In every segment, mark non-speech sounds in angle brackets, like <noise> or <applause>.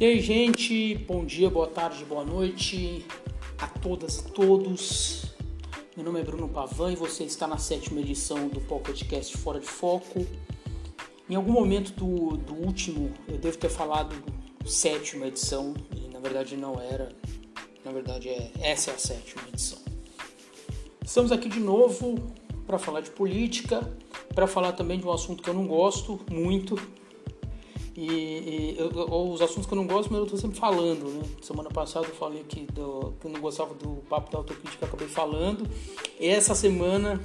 E aí, gente, bom dia, boa tarde, boa noite a todas e todos. Meu nome é Bruno Pavan e você está na sétima edição do podcast Fora de Foco. Em algum momento do, do último, eu devo ter falado sétima edição, e na verdade não era, na verdade é, essa é a sétima edição. Estamos aqui de novo para falar de política, para falar também de um assunto que eu não gosto muito, e, e eu, os assuntos que eu não gosto, mas eu estou sempre falando, né? Semana passada eu falei que, do, que eu não gostava do papo da autocrítica, acabei falando. Essa semana,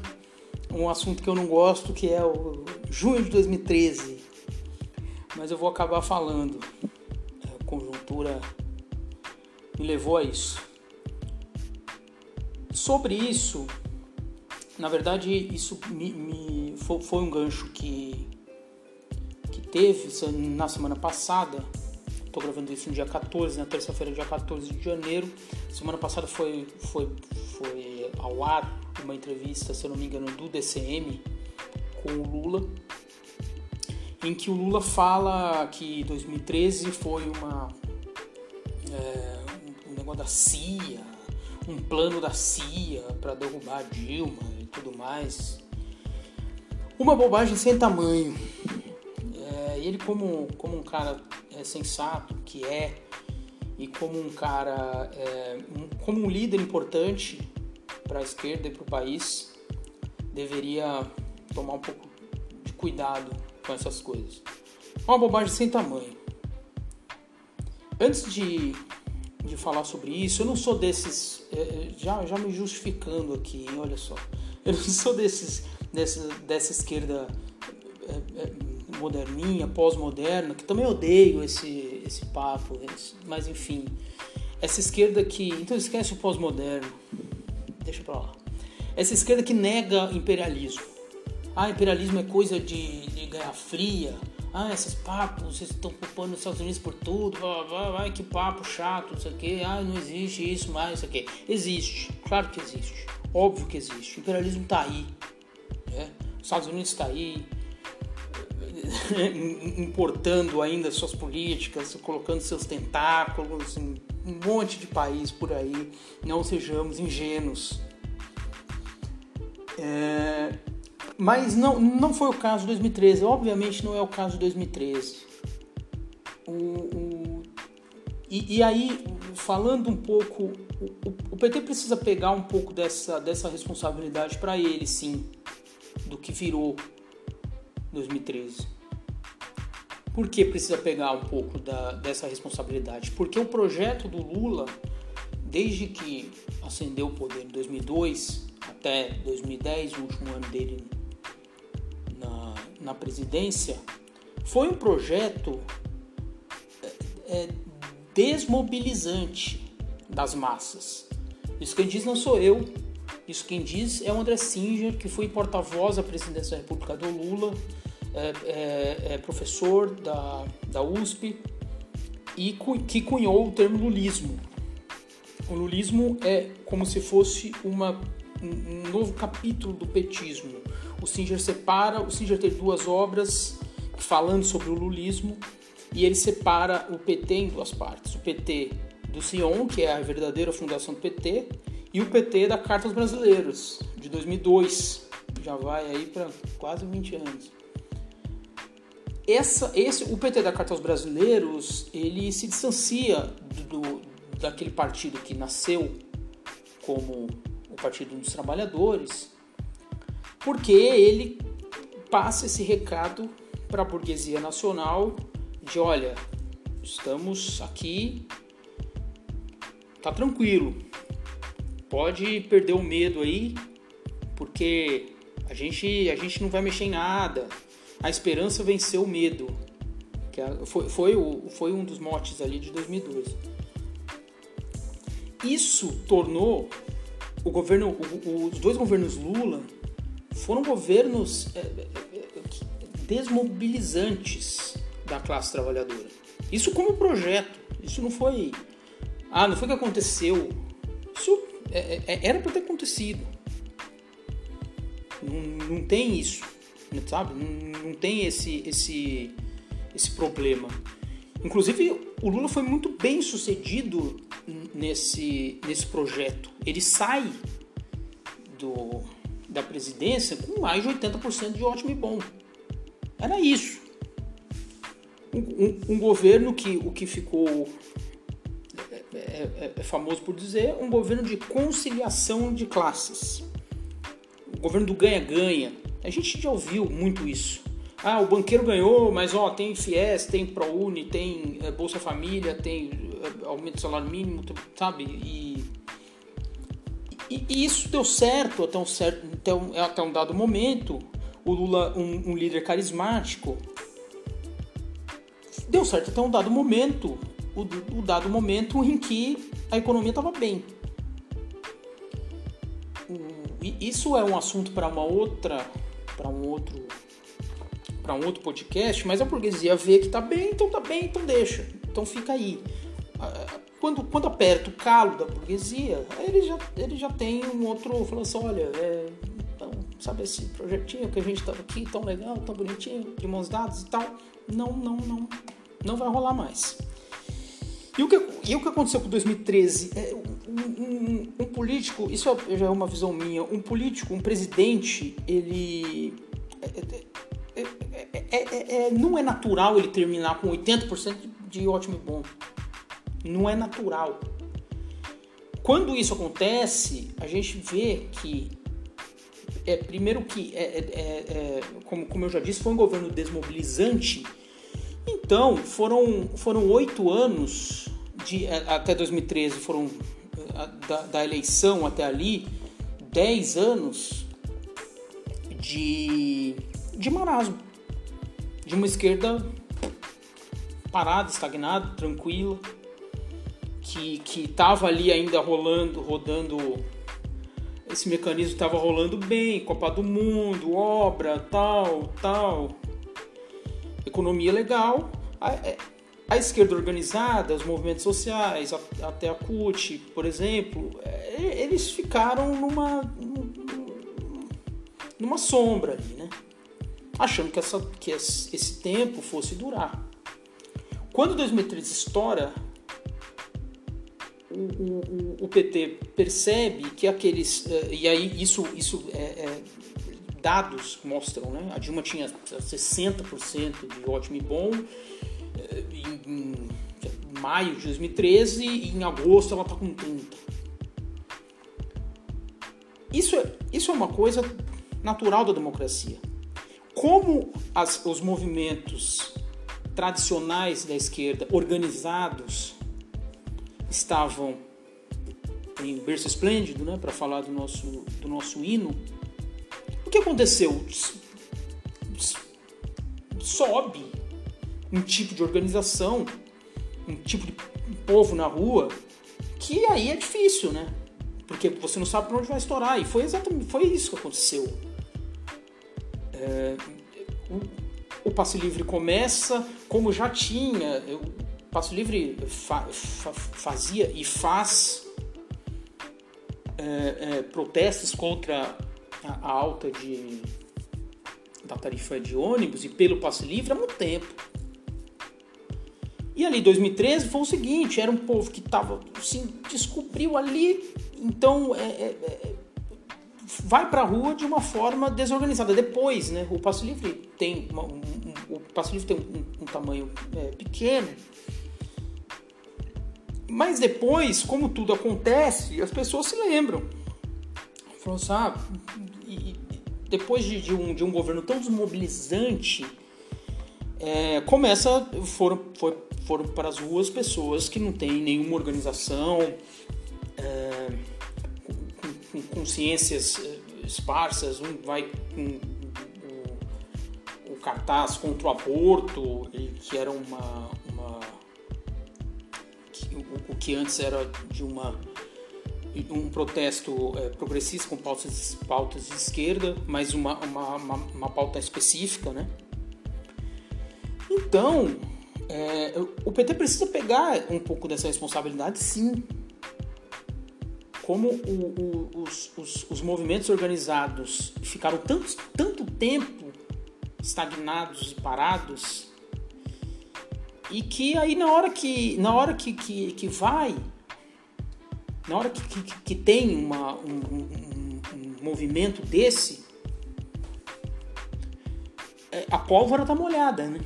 um assunto que eu não gosto, que é o junho de 2013. Mas eu vou acabar falando. A conjuntura me levou a isso. Sobre isso, na verdade, isso me, me foi um gancho que teve na semana passada, estou gravando isso no dia 14, na terça-feira, dia 14 de janeiro. Semana passada foi, foi, foi ao ar uma entrevista, se eu não me engano, do DCM com o Lula, em que o Lula fala que 2013 foi uma é, um negócio da CIA, um plano da CIA para derrubar Dilma e tudo mais. Uma bobagem sem tamanho ele como, como um cara é, sensato que é e como um cara, é, um, como um líder importante para a esquerda e para o país, deveria tomar um pouco de cuidado com essas coisas. Uma bobagem sem tamanho. Antes de, de falar sobre isso, eu não sou desses, é, é já, já me justificando aqui, olha só, eu não sou desses, dessa, dessa esquerda é, é moderninha, pós-moderna, que também odeio esse, esse papo, mas enfim, essa esquerda que. Então esquece o pós-moderno, deixa pra lá. Essa esquerda que nega imperialismo. Ah, imperialismo é coisa de, de Guerra Fria. Ah, esses papos, vocês estão culpando os Estados Unidos por tudo, blá, que papo chato, não sei o que. Ah, não existe isso mais, isso aqui. Existe, claro que existe. Óbvio que existe. O imperialismo está aí. Né? Os Estados Unidos está aí, <laughs> importando ainda suas políticas, colocando seus tentáculos em um monte de país por aí. Não sejamos ingênuos. É, mas não, não foi o caso de 2013. Obviamente não é o caso de 2013. O, o, e, e, aí, falando um pouco, o, o, PT precisa pegar um pouco dessa, dessa responsabilidade para ele, sim, do que virou 2013. Por que precisa pegar um pouco da, dessa responsabilidade? Porque o projeto do Lula, desde que ascendeu o poder em 2002 até 2010, o último ano dele na, na presidência, foi um projeto é, é, desmobilizante das massas. Isso quem diz não sou eu, isso quem diz é o André Singer, que foi porta-voz da presidência da República do Lula é, é, é professor da, da USP e que cunhou o termo lulismo. O lulismo é como se fosse uma, um novo capítulo do petismo. O Singer separa, o Singer tem duas obras falando sobre o lulismo e ele separa o PT em duas partes. O PT do Sion, que é a verdadeira fundação do PT, e o PT da Carta aos Brasileiros, de 2002. Já vai aí para quase 20 anos essa, esse, o PT da Carta aos Brasileiros, ele se distancia do, daquele partido que nasceu como o Partido dos Trabalhadores, porque ele passa esse recado para a burguesia nacional de olha, estamos aqui, tá tranquilo, pode perder o medo aí, porque a gente, a gente não vai mexer em nada, a esperança venceu o medo. Que foi, foi, o, foi um dos motes ali de 2012. Isso tornou o governo, o, os dois governos Lula foram governos é, é, é, desmobilizantes da classe trabalhadora. Isso como projeto. Isso não foi. Ah, não foi que aconteceu. Isso é, é, era para ter acontecido. Não, não tem isso sabe? Não, não tem esse, esse, esse problema. Inclusive, o Lula foi muito bem sucedido nesse, nesse projeto. Ele sai do, da presidência com mais de 80% de ótimo e bom. Era isso. Um, um, um governo que o que ficou é, é, é, famoso por dizer um governo de conciliação de classes. O governo do ganha-ganha. A gente já ouviu muito isso. Ah, o banqueiro ganhou, mas ó, tem FIES, tem ProUni, tem é, Bolsa Família, tem é, aumento do salário mínimo, sabe? E, e, e, isso deu certo até um, certo, até um, até um dado momento. O Lula, um, um líder carismático, deu certo até um dado momento, o, o dado momento em que a economia estava bem. Isso é um assunto para uma outra, para um outro para um outro podcast, mas a burguesia vê que tá bem, então tá bem, então deixa. Então fica aí. Ah, quando, quando aperta o calo da burguesia, ele já, ele já tem um outro. Falando assim: olha, é, então, sabe esse projetinho que a gente tava aqui, tão legal, tão bonitinho, de mãos dadas e tal? Não, não, não. Não vai rolar mais. E o que, e o que aconteceu com 2013? É, um, um, um, político, isso é, já é uma visão minha, um político, um presidente, ele. É, é, é, não é natural ele terminar com 80% de ótimo e bom. Não é natural. Quando isso acontece, a gente vê que é primeiro que é, é, é, como, como eu já disse, foi um governo desmobilizante. Então foram foram oito anos de até 2013 foram da, da eleição até ali dez anos de de marasmo. De uma esquerda parada, estagnada, tranquila, que que estava ali ainda rolando, rodando esse mecanismo estava rolando bem, Copa do Mundo, obra, tal, tal, economia legal, a, é, a esquerda organizada, os movimentos sociais, até a CUT, por exemplo, é, eles ficaram numa numa sombra ali, né? achando que, essa, que esse tempo fosse durar. Quando 2013 estoura, o, o, o, PT percebe que aqueles. Eh, e aí isso, isso é, é, dados mostram, né? A Dilma tinha 60% de ótimo e bom eh, em, em maio de 2013 e em agosto ela está com 30%. Isso é, isso é uma coisa natural da democracia como as, os movimentos tradicionais da esquerda organizados estavam em berço esplêndido, né, para falar do nosso, do nosso hino, que aconteceu? Sobe um tipo de organização, um tipo de povo na rua, que aí é difícil, né? Porque você não sabe para onde vai estourar. E foi exatamente foi isso que aconteceu. É, o, o passe livre começa como já tinha, o passe livre fa, fa, fazia e faz é, é, protestos contra a, alta de, da tarifa de ônibus e pelo passe livre há muito tempo. E ali 2013 foi o seguinte, era um povo que tava, assim, descobriu ali, então é, é, é vai para a rua de uma forma desorganizada. Depois, né, o passo livre tem uma, um, um, o passo livre tem um, um tamanho é, pequeno, mas depois, como tudo acontece, as pessoas se lembram. Falam assim, ah, depois de, de, um, de um governo tão desmobilizante, é, começa foram, foi, foram para as ruas pessoas que não têm nenhuma organização. É, com consciências eh, esparsas, um vai com o, o cartaz contra o aborto, que era uma. uma que, o, o, que antes era de uma um protesto é, progressista com pautas, pautas de esquerda, mas uma, uma, uma, uma pauta específica, né? Então, é, o PT precisa pegar um pouco dessa responsabilidade, sim, como o, o, os, os, os, movimentos organizados ficaram tanto, tanto tempo estagnados e parados, e que aí na hora que, na hora que, que, que vai, na hora que, que, que tem uma, um, um, um movimento desse, é, a pólvora tá molhada, né?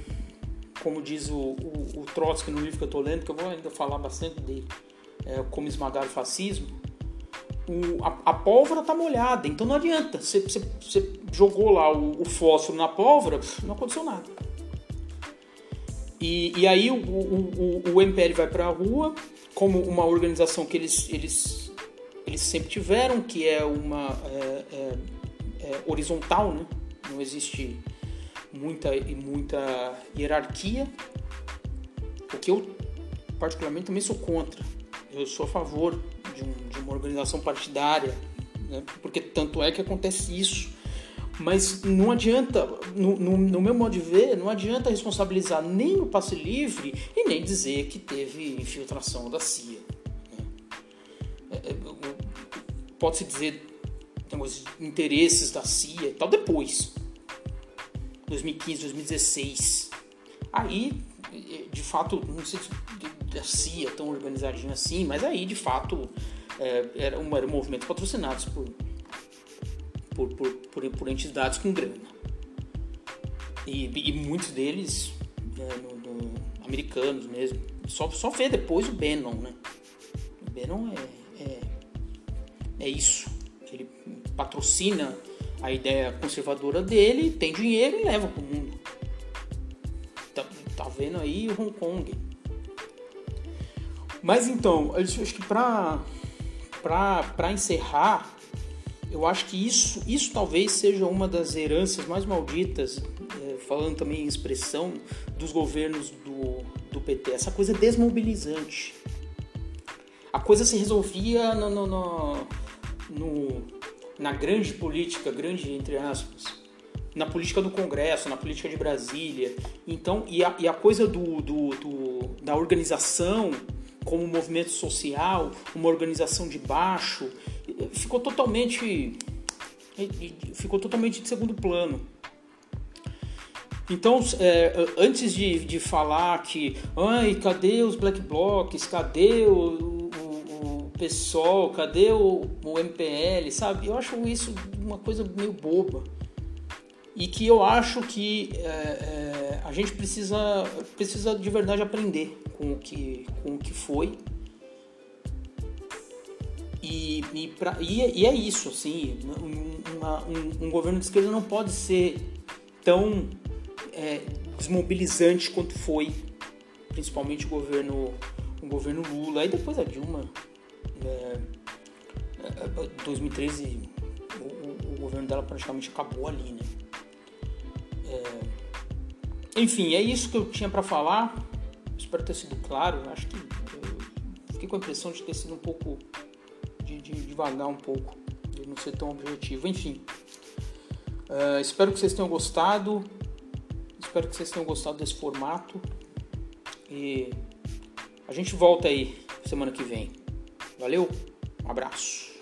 Como diz o, o, o Trotsky no livro que eu tô lendo, que eu vou ainda falar bastante dele, é, Como Esmagar o Fascismo, o, a, a, pólvora tá molhada, então não adianta. Você, jogou lá o, o, fósforo na pólvora, não aconteceu nada. E, e aí o, o, o, MPL vai para a rua como uma organização que eles, eles, eles sempre tiveram, que é uma é, é, é horizontal, né? não existe muita, muita hierarquia, o que eu particularmente também sou contra. Eu sou a favor de, um, de uma organização partidária, né? porque tanto é que acontece isso. Mas não adianta, no, no, no, meu modo de ver, não adianta responsabilizar nem o passe livre e nem dizer que teve infiltração da CIA. Né? É, é, Pode-se dizer os interesses da CIA e tal depois. 2015, 2016. Aí, de fato, não sei se da CIA tão organizadinho assim, mas aí de fato é, era um, eram movimentos patrocinados por, por, por, por, por entidades com grana. E, e muitos deles é, no, no, americanos mesmo. Só, só vê depois o Bannon, né? O Bannon é, é, é isso. Ele patrocina a ideia conservadora dele, tem dinheiro e leva pro mundo. Tá, tá vendo aí Hong Kong. Mas então, acho que para para encerrar, eu acho que isso, isso talvez seja uma das heranças mais malditas, é, falando também em expressão, dos governos do, do PT. Essa coisa desmobilizante. A coisa se resolvia no, no, no, no na grande política, grande entre aspas, na política do Congresso, na política de Brasília. Então, e a, e a coisa do, do, do, da organização como movimento social, uma organização de baixo, ficou totalmente ficou totalmente de segundo plano. Então, é, antes de, de falar que, ai, cadê os black blocs, cadê o, o, o PSOL, cadê o, o MPL, sabe? Eu acho isso uma coisa meio boba. E que eu acho que é, é, a gente precisa, precisa de verdade aprender com o que, com o que foi. E, e, pra, e, e é isso, assim, uma, um, um, governo de esquerda não pode ser tão é, desmobilizante quanto foi, principalmente o governo, o governo Lula. Aí depois a Dilma, é, 2013, é, o, o, governo dela praticamente acabou ali, né? É, enfim, é isso que eu tinha para falar. Espero ter sido claro. Acho que fiquei com a impressão de ter sido um pouco. De, de devagar um pouco, de não ser tão objetivo. Enfim, uh, espero que vocês tenham gostado. Espero que vocês tenham gostado desse formato. E a gente volta aí semana que vem. Valeu, um abraço.